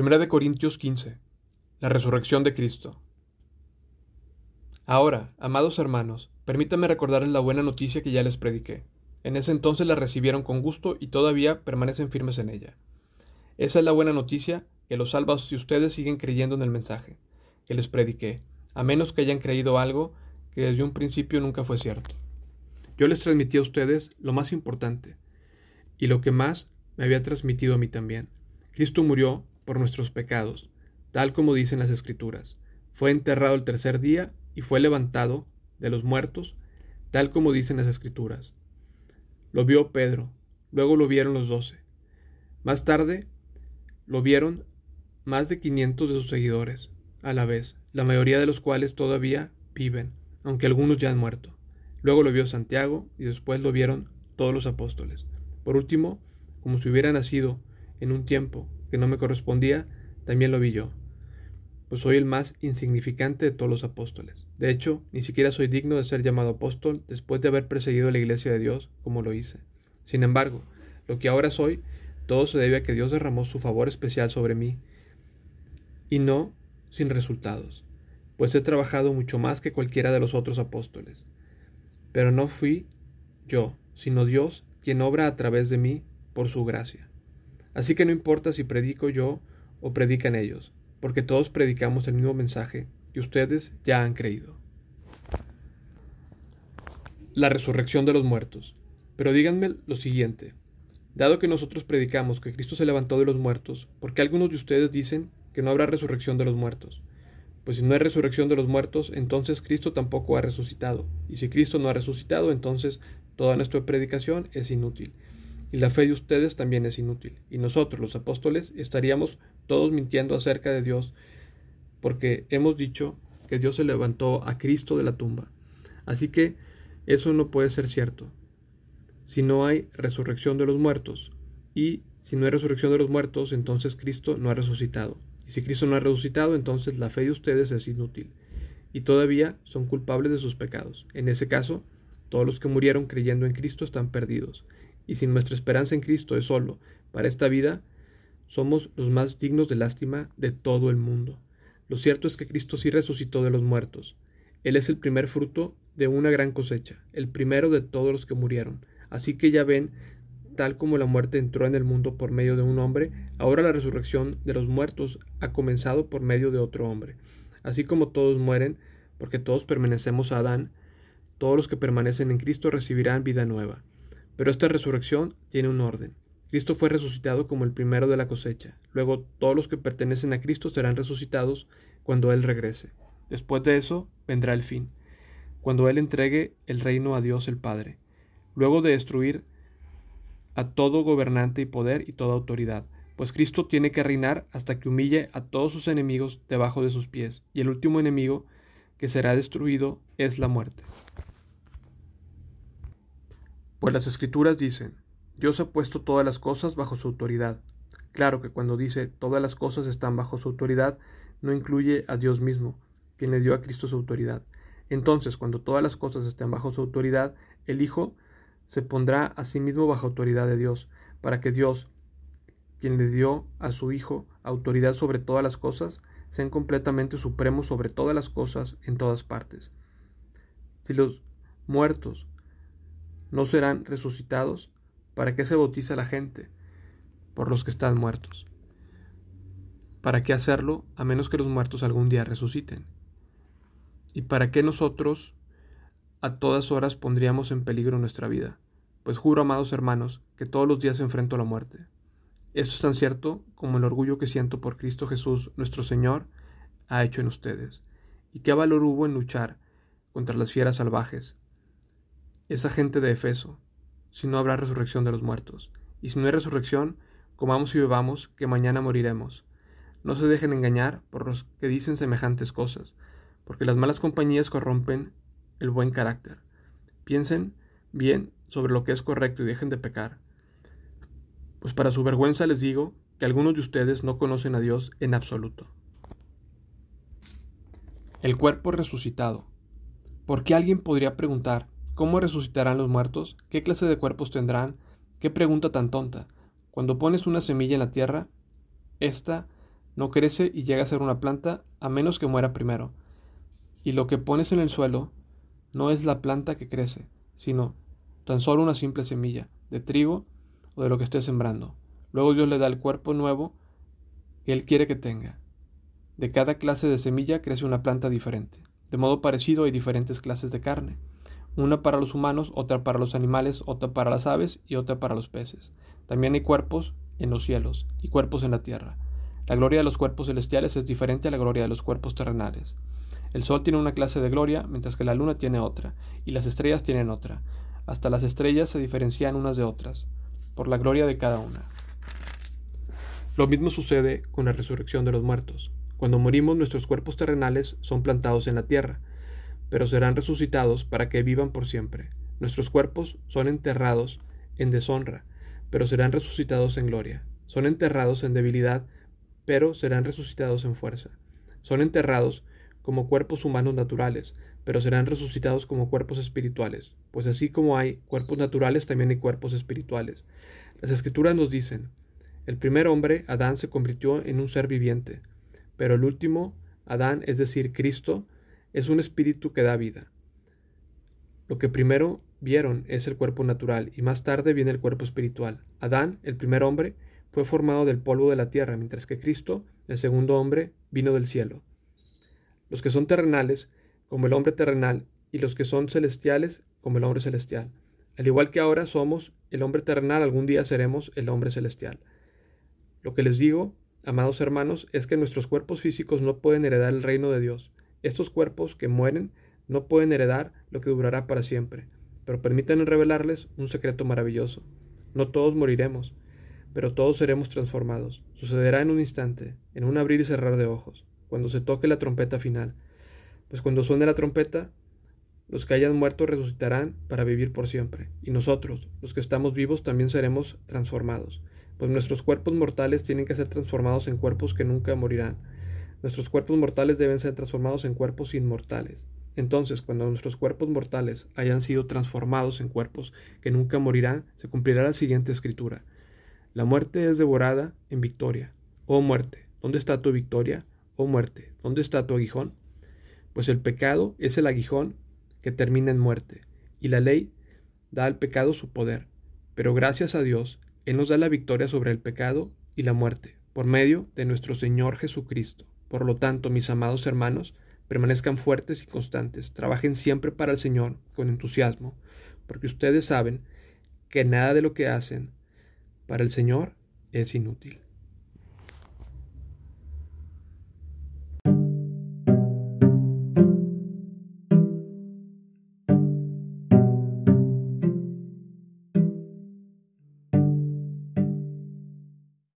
Primera de Corintios 15. La resurrección de Cristo. Ahora, amados hermanos, permítanme recordarles la buena noticia que ya les prediqué. En ese entonces la recibieron con gusto y todavía permanecen firmes en ella. Esa es la buena noticia que los salvos si ustedes siguen creyendo en el mensaje que les prediqué, a menos que hayan creído algo que desde un principio nunca fue cierto. Yo les transmití a ustedes lo más importante y lo que más me había transmitido a mí también. Cristo murió por nuestros pecados, tal como dicen las Escrituras. Fue enterrado el tercer día y fue levantado de los muertos, tal como dicen las Escrituras. Lo vio Pedro, luego lo vieron los doce. Más tarde lo vieron más de quinientos de sus seguidores, a la vez, la mayoría de los cuales todavía viven, aunque algunos ya han muerto. Luego lo vio Santiago y después lo vieron todos los apóstoles. Por último, como si hubiera nacido en un tiempo que no me correspondía, también lo vi yo, pues soy el más insignificante de todos los apóstoles. De hecho, ni siquiera soy digno de ser llamado apóstol después de haber perseguido la iglesia de Dios como lo hice. Sin embargo, lo que ahora soy, todo se debe a que Dios derramó su favor especial sobre mí, y no sin resultados, pues he trabajado mucho más que cualquiera de los otros apóstoles. Pero no fui yo, sino Dios quien obra a través de mí por su gracia. Así que no importa si predico yo o predican ellos, porque todos predicamos el mismo mensaje y ustedes ya han creído. La resurrección de los muertos. Pero díganme lo siguiente. Dado que nosotros predicamos que Cristo se levantó de los muertos, ¿por qué algunos de ustedes dicen que no habrá resurrección de los muertos? Pues si no hay resurrección de los muertos, entonces Cristo tampoco ha resucitado. Y si Cristo no ha resucitado, entonces toda nuestra predicación es inútil y la fe de ustedes también es inútil. Y nosotros, los apóstoles, estaríamos todos mintiendo acerca de Dios, porque hemos dicho que Dios se levantó a Cristo de la tumba. Así que eso no puede ser cierto. Si no hay resurrección de los muertos, y si no hay resurrección de los muertos, entonces Cristo no ha resucitado. Y si Cristo no ha resucitado, entonces la fe de ustedes es inútil. Y todavía son culpables de sus pecados. En ese caso, todos los que murieron creyendo en Cristo están perdidos y si nuestra esperanza en Cristo es solo para esta vida, somos los más dignos de lástima de todo el mundo. Lo cierto es que Cristo sí resucitó de los muertos. Él es el primer fruto de una gran cosecha, el primero de todos los que murieron. Así que ya ven, tal como la muerte entró en el mundo por medio de un hombre, ahora la resurrección de los muertos ha comenzado por medio de otro hombre. Así como todos mueren, porque todos permanecemos a Adán, todos los que permanecen en Cristo recibirán vida nueva. Pero esta resurrección tiene un orden. Cristo fue resucitado como el primero de la cosecha. Luego todos los que pertenecen a Cristo serán resucitados cuando Él regrese. Después de eso vendrá el fin, cuando Él entregue el reino a Dios el Padre, luego de destruir a todo gobernante y poder y toda autoridad, pues Cristo tiene que reinar hasta que humille a todos sus enemigos debajo de sus pies, y el último enemigo que será destruido es la muerte. Pues las escrituras dicen, Dios ha puesto todas las cosas bajo su autoridad. Claro que cuando dice todas las cosas están bajo su autoridad, no incluye a Dios mismo, quien le dio a Cristo su autoridad. Entonces, cuando todas las cosas estén bajo su autoridad, el Hijo se pondrá a sí mismo bajo autoridad de Dios, para que Dios, quien le dio a su Hijo autoridad sobre todas las cosas, sean completamente supremos sobre todas las cosas en todas partes. Si los muertos no serán resucitados? ¿Para qué se bautiza la gente? Por los que están muertos. ¿Para qué hacerlo a menos que los muertos algún día resuciten? ¿Y para qué nosotros a todas horas pondríamos en peligro nuestra vida? Pues juro, amados hermanos, que todos los días enfrento a la muerte. Esto es tan cierto como el orgullo que siento por Cristo Jesús, nuestro Señor, ha hecho en ustedes. ¿Y qué valor hubo en luchar contra las fieras salvajes esa gente de Efeso, si no habrá resurrección de los muertos. Y si no hay resurrección, comamos y bebamos, que mañana moriremos. No se dejen engañar por los que dicen semejantes cosas, porque las malas compañías corrompen el buen carácter. Piensen bien sobre lo que es correcto y dejen de pecar. Pues para su vergüenza les digo que algunos de ustedes no conocen a Dios en absoluto. El cuerpo resucitado. ¿Por qué alguien podría preguntar, ¿Cómo resucitarán los muertos? ¿Qué clase de cuerpos tendrán? ¿Qué pregunta tan tonta? Cuando pones una semilla en la tierra, ésta no crece y llega a ser una planta a menos que muera primero. Y lo que pones en el suelo no es la planta que crece, sino tan solo una simple semilla de trigo o de lo que esté sembrando. Luego Dios le da el cuerpo nuevo que Él quiere que tenga. De cada clase de semilla crece una planta diferente. De modo parecido hay diferentes clases de carne. Una para los humanos, otra para los animales, otra para las aves y otra para los peces. También hay cuerpos en los cielos y cuerpos en la tierra. La gloria de los cuerpos celestiales es diferente a la gloria de los cuerpos terrenales. El sol tiene una clase de gloria, mientras que la luna tiene otra, y las estrellas tienen otra. Hasta las estrellas se diferencian unas de otras, por la gloria de cada una. Lo mismo sucede con la resurrección de los muertos. Cuando morimos nuestros cuerpos terrenales son plantados en la tierra, pero serán resucitados para que vivan por siempre. Nuestros cuerpos son enterrados en deshonra, pero serán resucitados en gloria. Son enterrados en debilidad, pero serán resucitados en fuerza. Son enterrados como cuerpos humanos naturales, pero serán resucitados como cuerpos espirituales, pues así como hay cuerpos naturales, también hay cuerpos espirituales. Las escrituras nos dicen, el primer hombre, Adán, se convirtió en un ser viviente, pero el último, Adán, es decir, Cristo, es un espíritu que da vida. Lo que primero vieron es el cuerpo natural y más tarde viene el cuerpo espiritual. Adán, el primer hombre, fue formado del polvo de la tierra, mientras que Cristo, el segundo hombre, vino del cielo. Los que son terrenales, como el hombre terrenal, y los que son celestiales, como el hombre celestial. Al igual que ahora somos el hombre terrenal, algún día seremos el hombre celestial. Lo que les digo, amados hermanos, es que nuestros cuerpos físicos no pueden heredar el reino de Dios. Estos cuerpos que mueren no pueden heredar lo que durará para siempre. Pero permítanme revelarles un secreto maravilloso. No todos moriremos, pero todos seremos transformados. Sucederá en un instante, en un abrir y cerrar de ojos, cuando se toque la trompeta final. Pues cuando suene la trompeta, los que hayan muerto resucitarán para vivir por siempre, y nosotros, los que estamos vivos, también seremos transformados, pues nuestros cuerpos mortales tienen que ser transformados en cuerpos que nunca morirán. Nuestros cuerpos mortales deben ser transformados en cuerpos inmortales. Entonces, cuando nuestros cuerpos mortales hayan sido transformados en cuerpos que nunca morirán, se cumplirá la siguiente escritura. La muerte es devorada en victoria. Oh muerte, ¿dónde está tu victoria? Oh muerte, ¿dónde está tu aguijón? Pues el pecado es el aguijón que termina en muerte, y la ley da al pecado su poder. Pero gracias a Dios, Él nos da la victoria sobre el pecado y la muerte, por medio de nuestro Señor Jesucristo. Por lo tanto, mis amados hermanos, permanezcan fuertes y constantes, trabajen siempre para el Señor con entusiasmo, porque ustedes saben que nada de lo que hacen para el Señor es inútil.